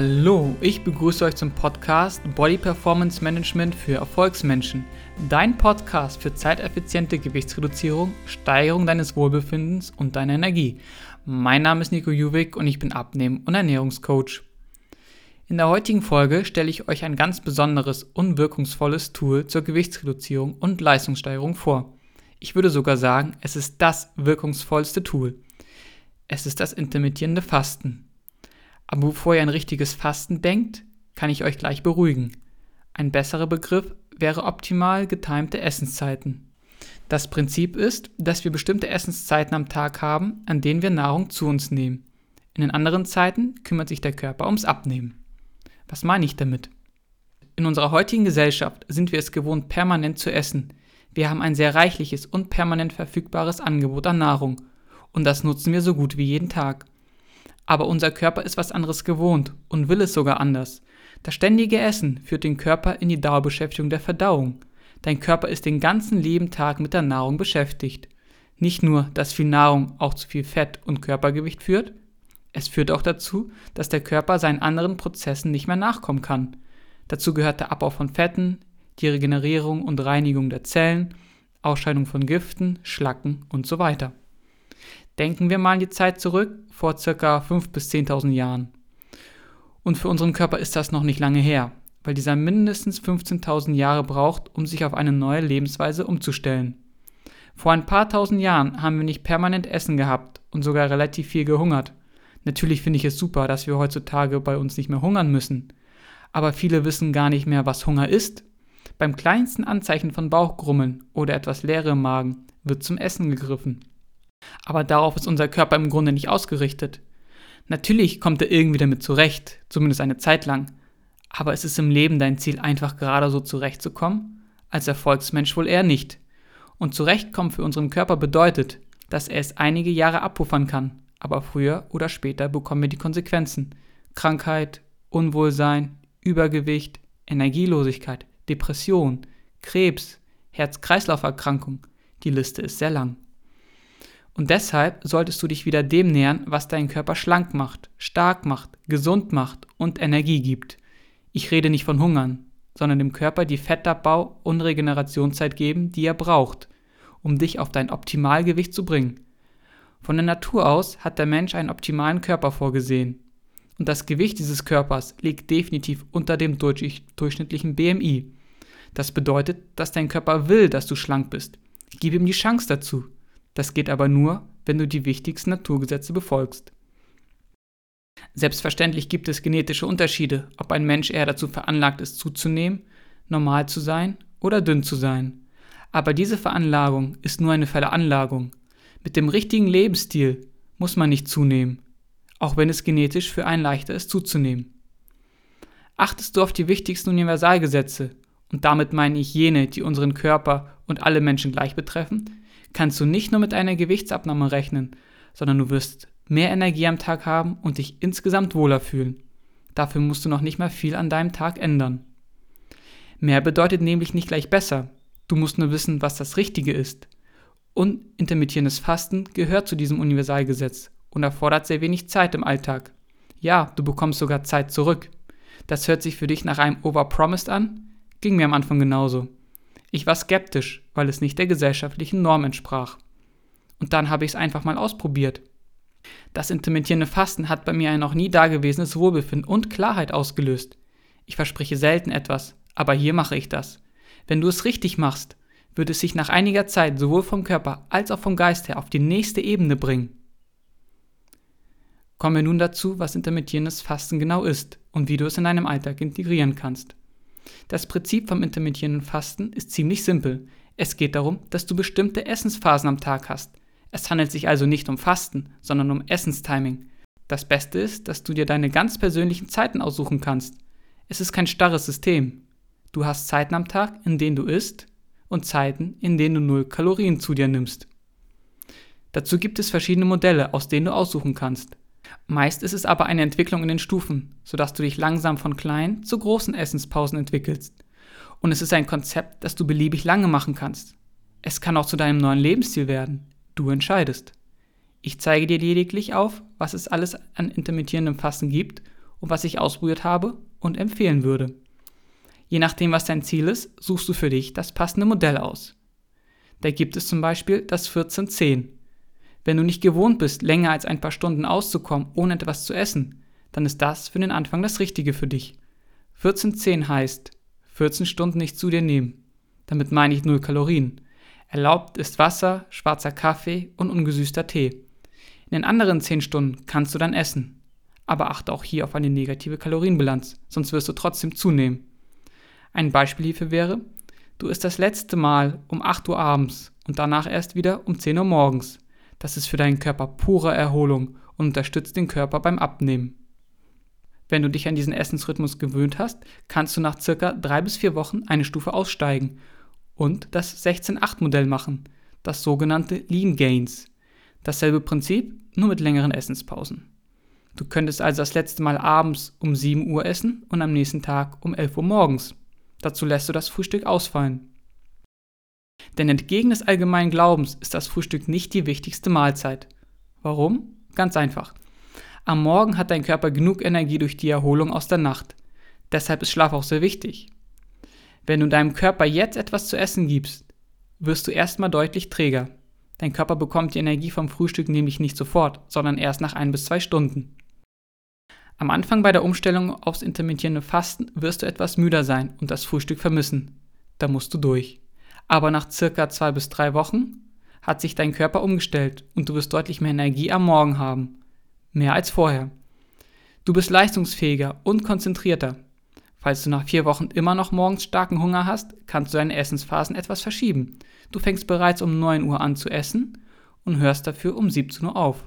Hallo, ich begrüße euch zum Podcast Body Performance Management für Erfolgsmenschen. Dein Podcast für zeiteffiziente Gewichtsreduzierung, Steigerung deines Wohlbefindens und deiner Energie. Mein Name ist Nico Juwig und ich bin Abnehmen- und Ernährungscoach. In der heutigen Folge stelle ich euch ein ganz besonderes und wirkungsvolles Tool zur Gewichtsreduzierung und Leistungssteigerung vor. Ich würde sogar sagen, es ist das wirkungsvollste Tool. Es ist das intermittierende Fasten. Aber bevor ihr ein richtiges Fasten denkt, kann ich euch gleich beruhigen. Ein besserer Begriff wäre optimal getimte Essenszeiten. Das Prinzip ist, dass wir bestimmte Essenszeiten am Tag haben, an denen wir Nahrung zu uns nehmen. In den anderen Zeiten kümmert sich der Körper ums Abnehmen. Was meine ich damit? In unserer heutigen Gesellschaft sind wir es gewohnt, permanent zu essen. Wir haben ein sehr reichliches und permanent verfügbares Angebot an Nahrung. Und das nutzen wir so gut wie jeden Tag. Aber unser Körper ist was anderes gewohnt und will es sogar anders. Das ständige Essen führt den Körper in die Dauerbeschäftigung der Verdauung. Dein Körper ist den ganzen lieben Tag mit der Nahrung beschäftigt. Nicht nur, dass viel Nahrung auch zu viel Fett und Körpergewicht führt, es führt auch dazu, dass der Körper seinen anderen Prozessen nicht mehr nachkommen kann. Dazu gehört der Abbau von Fetten, die Regenerierung und Reinigung der Zellen, Ausscheidung von Giften, Schlacken und so weiter. Denken wir mal an die Zeit zurück, vor circa 5.000 bis 10.000 Jahren. Und für unseren Körper ist das noch nicht lange her, weil dieser mindestens 15.000 Jahre braucht, um sich auf eine neue Lebensweise umzustellen. Vor ein paar tausend Jahren haben wir nicht permanent Essen gehabt und sogar relativ viel gehungert. Natürlich finde ich es super, dass wir heutzutage bei uns nicht mehr hungern müssen. Aber viele wissen gar nicht mehr, was Hunger ist. Beim kleinsten Anzeichen von Bauchgrummeln oder etwas Leere im Magen wird zum Essen gegriffen. Aber darauf ist unser Körper im Grunde nicht ausgerichtet. Natürlich kommt er irgendwie damit zurecht, zumindest eine Zeit lang. Aber ist es im Leben dein Ziel, einfach gerade so zurechtzukommen? Als Erfolgsmensch wohl eher nicht. Und zurechtkommen für unseren Körper bedeutet, dass er es einige Jahre abpuffern kann, aber früher oder später bekommen wir die Konsequenzen. Krankheit, Unwohlsein, Übergewicht, Energielosigkeit, Depression, Krebs, Herz-Kreislauf-Erkrankung. Die Liste ist sehr lang. Und deshalb solltest du dich wieder dem nähern, was deinen Körper schlank macht, stark macht, gesund macht und Energie gibt. Ich rede nicht von Hungern, sondern dem Körper die Fettabbau- und Regenerationszeit geben, die er braucht, um dich auf dein Optimalgewicht zu bringen. Von der Natur aus hat der Mensch einen optimalen Körper vorgesehen. Und das Gewicht dieses Körpers liegt definitiv unter dem durchschnittlichen BMI. Das bedeutet, dass dein Körper will, dass du schlank bist. Gib ihm die Chance dazu. Das geht aber nur, wenn du die wichtigsten Naturgesetze befolgst. Selbstverständlich gibt es genetische Unterschiede, ob ein Mensch eher dazu veranlagt ist, zuzunehmen, normal zu sein oder dünn zu sein. Aber diese Veranlagung ist nur eine Veranlagung. Mit dem richtigen Lebensstil muss man nicht zunehmen, auch wenn es genetisch für einen leichter ist zuzunehmen. Achtest du auf die wichtigsten Universalgesetze, und damit meine ich jene, die unseren Körper und alle Menschen gleich betreffen, kannst du nicht nur mit einer Gewichtsabnahme rechnen, sondern du wirst mehr Energie am Tag haben und dich insgesamt wohler fühlen. Dafür musst du noch nicht mal viel an deinem Tag ändern. Mehr bedeutet nämlich nicht gleich besser. Du musst nur wissen, was das Richtige ist. Und intermittierendes Fasten gehört zu diesem Universalgesetz und erfordert sehr wenig Zeit im Alltag. Ja, du bekommst sogar Zeit zurück. Das hört sich für dich nach einem Overpromised an? Ging mir am Anfang genauso. Ich war skeptisch, weil es nicht der gesellschaftlichen Norm entsprach. Und dann habe ich es einfach mal ausprobiert. Das intermittierende Fasten hat bei mir ein noch nie dagewesenes Wohlbefinden und Klarheit ausgelöst. Ich verspreche selten etwas, aber hier mache ich das. Wenn du es richtig machst, wird es sich nach einiger Zeit sowohl vom Körper als auch vom Geist her auf die nächste Ebene bringen. Kommen wir nun dazu, was intermittierendes Fasten genau ist und wie du es in deinem Alltag integrieren kannst. Das Prinzip vom intermittierenden Fasten ist ziemlich simpel. Es geht darum, dass du bestimmte Essensphasen am Tag hast. Es handelt sich also nicht um Fasten, sondern um Essenstiming. Das Beste ist, dass du dir deine ganz persönlichen Zeiten aussuchen kannst. Es ist kein starres System. Du hast Zeiten am Tag, in denen du isst und Zeiten, in denen du null Kalorien zu dir nimmst. Dazu gibt es verschiedene Modelle, aus denen du aussuchen kannst. Meist ist es aber eine Entwicklung in den Stufen, sodass du dich langsam von kleinen zu großen Essenspausen entwickelst. Und es ist ein Konzept, das du beliebig lange machen kannst. Es kann auch zu deinem neuen Lebensstil werden. Du entscheidest. Ich zeige dir lediglich auf, was es alles an intermittierendem Fasten gibt und was ich ausprobiert habe und empfehlen würde. Je nachdem, was dein Ziel ist, suchst du für dich das passende Modell aus. Da gibt es zum Beispiel das 1410. Wenn du nicht gewohnt bist, länger als ein paar Stunden auszukommen, ohne etwas zu essen, dann ist das für den Anfang das Richtige für dich. 1410 heißt 14 Stunden nicht zu dir nehmen. Damit meine ich 0 Kalorien. Erlaubt ist Wasser, schwarzer Kaffee und ungesüßter Tee. In den anderen 10 Stunden kannst du dann essen. Aber achte auch hier auf eine negative Kalorienbilanz, sonst wirst du trotzdem zunehmen. Ein Beispiel hierfür wäre, du isst das letzte Mal um 8 Uhr abends und danach erst wieder um 10 Uhr morgens. Das ist für deinen Körper pure Erholung und unterstützt den Körper beim Abnehmen. Wenn du dich an diesen Essensrhythmus gewöhnt hast, kannst du nach circa drei bis vier Wochen eine Stufe aussteigen und das 16-8-Modell machen, das sogenannte Lean Gains. Dasselbe Prinzip, nur mit längeren Essenspausen. Du könntest also das letzte Mal abends um 7 Uhr essen und am nächsten Tag um 11 Uhr morgens. Dazu lässt du das Frühstück ausfallen. Denn entgegen des allgemeinen Glaubens ist das Frühstück nicht die wichtigste Mahlzeit. Warum? Ganz einfach. Am Morgen hat dein Körper genug Energie durch die Erholung aus der Nacht. Deshalb ist Schlaf auch sehr wichtig. Wenn du deinem Körper jetzt etwas zu essen gibst, wirst du erstmal deutlich träger. Dein Körper bekommt die Energie vom Frühstück nämlich nicht sofort, sondern erst nach ein bis zwei Stunden. Am Anfang bei der Umstellung aufs intermittierende Fasten wirst du etwas müder sein und das Frühstück vermissen. Da musst du durch. Aber nach circa zwei bis drei Wochen hat sich dein Körper umgestellt und du wirst deutlich mehr Energie am Morgen haben. Mehr als vorher. Du bist leistungsfähiger und konzentrierter. Falls du nach vier Wochen immer noch morgens starken Hunger hast, kannst du deine Essensphasen etwas verschieben. Du fängst bereits um 9 Uhr an zu essen und hörst dafür um 17 Uhr auf.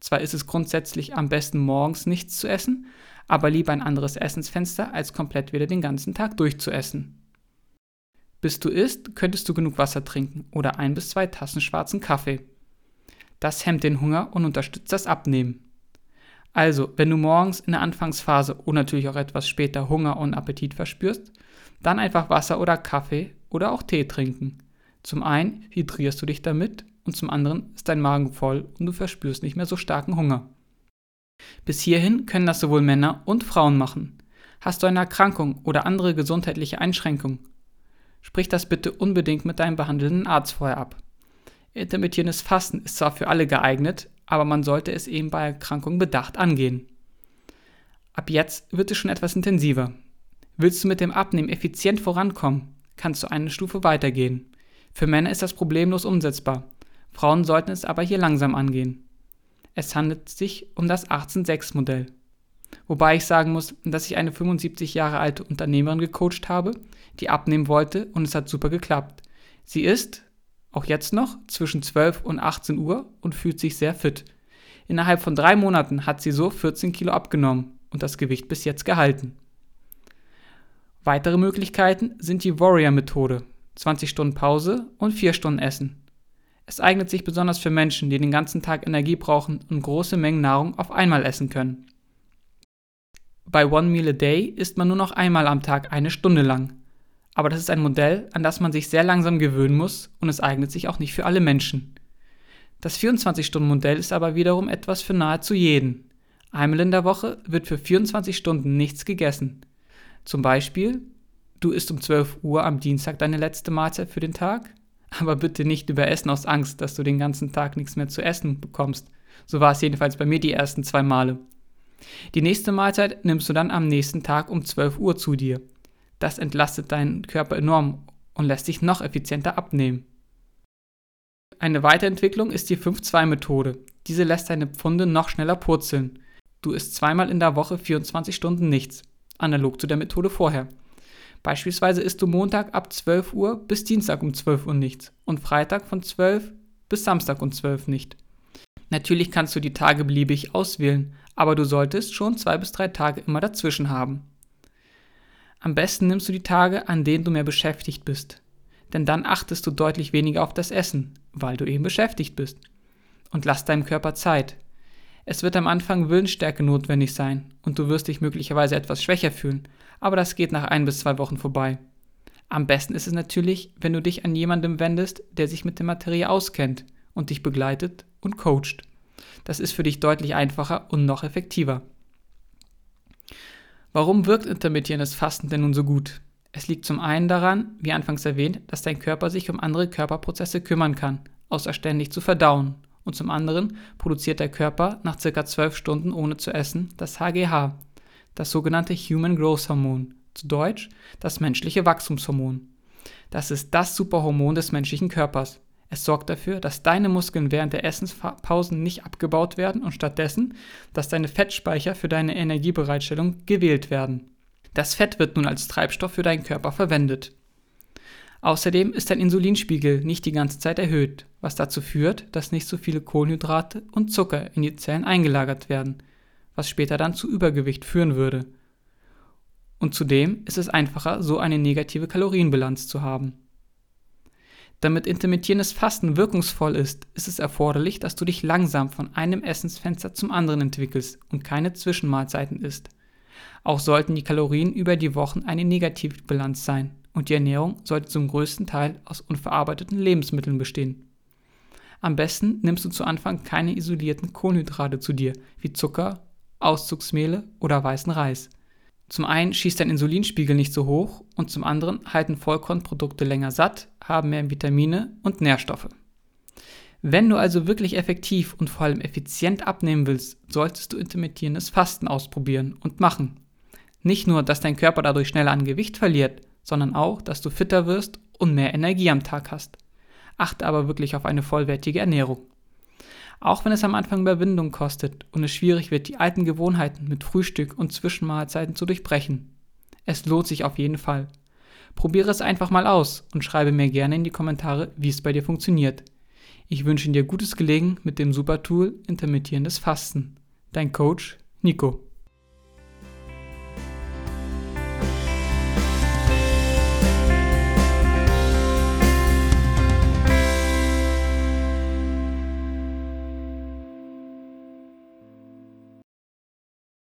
Zwar ist es grundsätzlich am besten morgens nichts zu essen, aber lieber ein anderes Essensfenster, als komplett wieder den ganzen Tag durchzuessen. Bis du isst, könntest du genug Wasser trinken oder ein bis zwei Tassen schwarzen Kaffee. Das hemmt den Hunger und unterstützt das Abnehmen. Also, wenn du morgens in der Anfangsphase und natürlich auch etwas später Hunger und Appetit verspürst, dann einfach Wasser oder Kaffee oder auch Tee trinken. Zum einen hydrierst du dich damit und zum anderen ist dein Magen voll und du verspürst nicht mehr so starken Hunger. Bis hierhin können das sowohl Männer und Frauen machen. Hast du eine Erkrankung oder andere gesundheitliche Einschränkung? Sprich das bitte unbedingt mit deinem behandelnden Arzt vorher ab. Intermittierendes Fasten ist zwar für alle geeignet, aber man sollte es eben bei Erkrankungen bedacht angehen. Ab jetzt wird es schon etwas intensiver. Willst du mit dem Abnehmen effizient vorankommen, kannst du eine Stufe weitergehen. Für Männer ist das problemlos umsetzbar. Frauen sollten es aber hier langsam angehen. Es handelt sich um das 18-6-Modell. Wobei ich sagen muss, dass ich eine 75 Jahre alte Unternehmerin gecoacht habe, die abnehmen wollte und es hat super geklappt. Sie ist, auch jetzt noch, zwischen 12 und 18 Uhr und fühlt sich sehr fit. Innerhalb von drei Monaten hat sie so 14 Kilo abgenommen und das Gewicht bis jetzt gehalten. Weitere Möglichkeiten sind die Warrior-Methode, 20 Stunden Pause und 4 Stunden Essen. Es eignet sich besonders für Menschen, die den ganzen Tag Energie brauchen und große Mengen Nahrung auf einmal essen können. Bei One Meal a Day isst man nur noch einmal am Tag eine Stunde lang. Aber das ist ein Modell, an das man sich sehr langsam gewöhnen muss und es eignet sich auch nicht für alle Menschen. Das 24-Stunden-Modell ist aber wiederum etwas für nahezu jeden. Einmal in der Woche wird für 24 Stunden nichts gegessen. Zum Beispiel, du isst um 12 Uhr am Dienstag deine letzte Mahlzeit für den Tag aber bitte nicht überessen aus Angst, dass du den ganzen Tag nichts mehr zu essen bekommst. So war es jedenfalls bei mir die ersten zwei Male. Die nächste Mahlzeit nimmst du dann am nächsten Tag um 12 Uhr zu dir. Das entlastet deinen Körper enorm und lässt dich noch effizienter abnehmen. Eine Weiterentwicklung ist die 5-2-Methode. Diese lässt deine Pfunde noch schneller purzeln. Du isst zweimal in der Woche 24 Stunden nichts, analog zu der Methode vorher. Beispielsweise isst du Montag ab 12 Uhr bis Dienstag um 12 Uhr nichts und Freitag von 12 bis Samstag um 12 nicht. Natürlich kannst du die Tage beliebig auswählen, aber du solltest schon zwei bis drei Tage immer dazwischen haben. Am besten nimmst du die Tage, an denen du mehr beschäftigt bist, denn dann achtest du deutlich weniger auf das Essen, weil du eben beschäftigt bist. Und lass deinem Körper Zeit. Es wird am Anfang Willensstärke notwendig sein und du wirst dich möglicherweise etwas schwächer fühlen, aber das geht nach ein bis zwei Wochen vorbei. Am besten ist es natürlich, wenn du dich an jemandem wendest, der sich mit der Materie auskennt und dich begleitet und coacht. Das ist für dich deutlich einfacher und noch effektiver. Warum wirkt intermittierendes Fasten denn nun so gut? Es liegt zum einen daran, wie anfangs erwähnt, dass dein Körper sich um andere Körperprozesse kümmern kann, außer ständig zu verdauen. Und zum anderen produziert der Körper nach ca. 12 Stunden ohne zu essen das HGH, das sogenannte Human Growth Hormon, zu Deutsch das menschliche Wachstumshormon. Das ist das Superhormon des menschlichen Körpers. Es sorgt dafür, dass deine Muskeln während der Essenspausen nicht abgebaut werden und stattdessen, dass deine Fettspeicher für deine Energiebereitstellung gewählt werden. Das Fett wird nun als Treibstoff für deinen Körper verwendet. Außerdem ist dein Insulinspiegel nicht die ganze Zeit erhöht, was dazu führt, dass nicht so viele Kohlenhydrate und Zucker in die Zellen eingelagert werden, was später dann zu Übergewicht führen würde. Und zudem ist es einfacher, so eine negative Kalorienbilanz zu haben. Damit intermittierendes Fasten wirkungsvoll ist, ist es erforderlich, dass du dich langsam von einem Essensfenster zum anderen entwickelst und keine Zwischenmahlzeiten isst. Auch sollten die Kalorien über die Wochen eine Negativbilanz sein und die Ernährung sollte zum größten Teil aus unverarbeiteten Lebensmitteln bestehen. Am besten nimmst du zu Anfang keine isolierten Kohlenhydrate zu dir, wie Zucker, Auszugsmehle oder weißen Reis. Zum einen schießt dein Insulinspiegel nicht so hoch und zum anderen halten Vollkornprodukte länger satt, haben mehr Vitamine und Nährstoffe. Wenn du also wirklich effektiv und vor allem effizient abnehmen willst, solltest du intermittierendes Fasten ausprobieren und machen. Nicht nur, dass dein Körper dadurch schneller an Gewicht verliert, sondern auch, dass du fitter wirst und mehr Energie am Tag hast. Achte aber wirklich auf eine vollwertige Ernährung. Auch wenn es am Anfang Überwindung kostet und es schwierig wird, die alten Gewohnheiten mit Frühstück und Zwischenmahlzeiten zu durchbrechen. Es lohnt sich auf jeden Fall. Probiere es einfach mal aus und schreibe mir gerne in die Kommentare, wie es bei dir funktioniert. Ich wünsche dir gutes Gelegen mit dem Supertool intermittierendes Fasten. Dein Coach Nico.